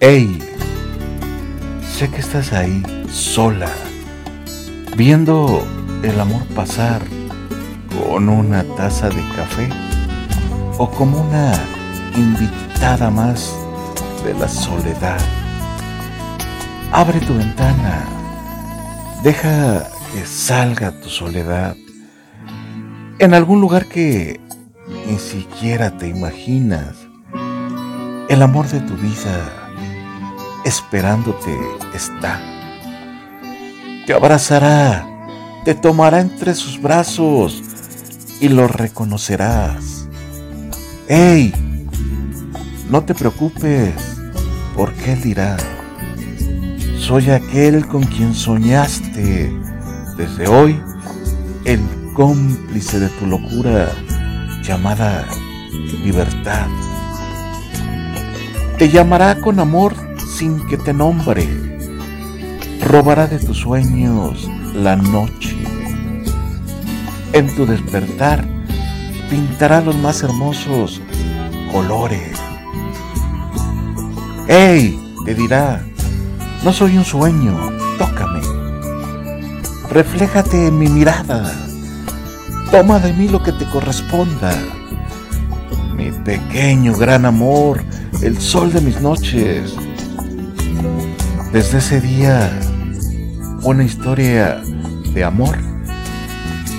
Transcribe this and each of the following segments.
Hey, sé que estás ahí sola, viendo el amor pasar con una taza de café o como una invitada más de la soledad. Abre tu ventana, deja que salga tu soledad en algún lugar que ni siquiera te imaginas. El amor de tu vida esperándote está. Te abrazará, te tomará entre sus brazos y lo reconocerás. ¡Ey! No te preocupes, porque él dirá, soy aquel con quien soñaste. Desde hoy, el cómplice de tu locura llamada libertad. Te llamará con amor sin que te nombre. Robará de tus sueños la noche. En tu despertar pintará los más hermosos colores. ¡Ey! Te dirá, no soy un sueño, tócame. Refléjate en mi mirada. Toma de mí lo que te corresponda. Mi pequeño gran amor, el sol de mis noches desde ese día, una historia de amor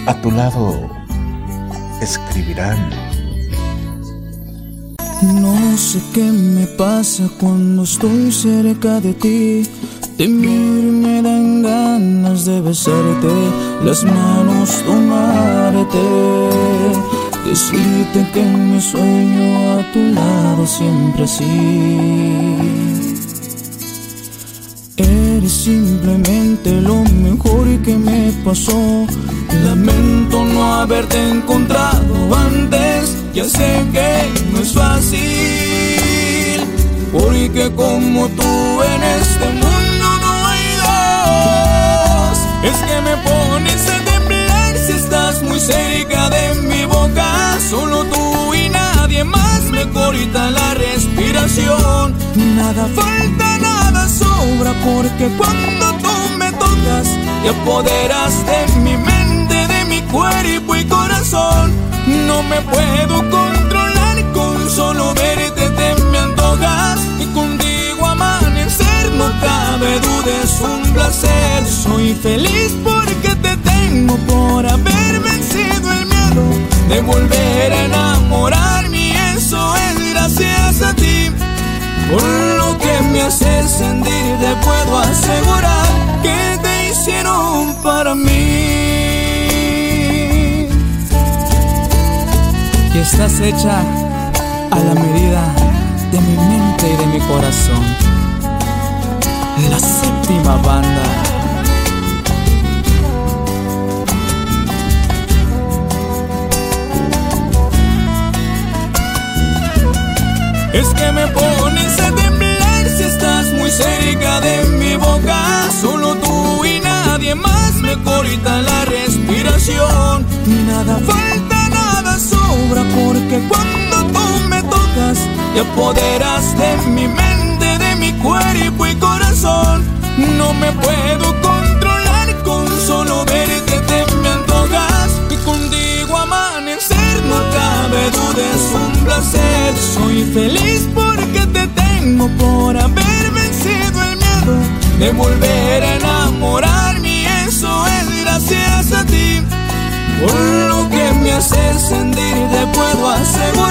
a tu lado escribirán. No sé qué me pasa cuando estoy cerca de ti. Te me dan ganas de besarte, las manos tomarte, decirte que me sueño a tu lado siempre así. Eres simplemente lo mejor que me pasó. Lamento no haberte encontrado antes. Ya sé que no es fácil. Porque como tú en este mundo no hay dos. Es que me pones a temblar si estás muy cerca de mi boca. Solo tú y nadie más me corta la respiración. Nada falta, nada porque cuando tú me tocas te apoderas de mi mente, de mi cuerpo y corazón. No me puedo controlar con solo verte te me antojas y contigo amanecer no cabe duda es un placer. Soy feliz porque te tengo por haber vencido el miedo de volver a enamorarme y eso es gracias a ti. Me haces sentir, te puedo asegurar que te hicieron para mí. Que estás hecha a la medida de mi mente y de mi corazón. La séptima banda. Es que me muy cerca de mi boca. Solo tú y nadie más me corta la respiración. Nada falta, nada sobra, porque cuando tú me tocas, te apoderas de mi mente, de mi cuerpo y corazón. No me puedo controlar con solo verte, te me antojas y contigo amanecer. No cabe duda, es un placer. Soy feliz de volver a enamorarme y eso es gracias a ti. Por lo que me haces sentir te puedo asegurar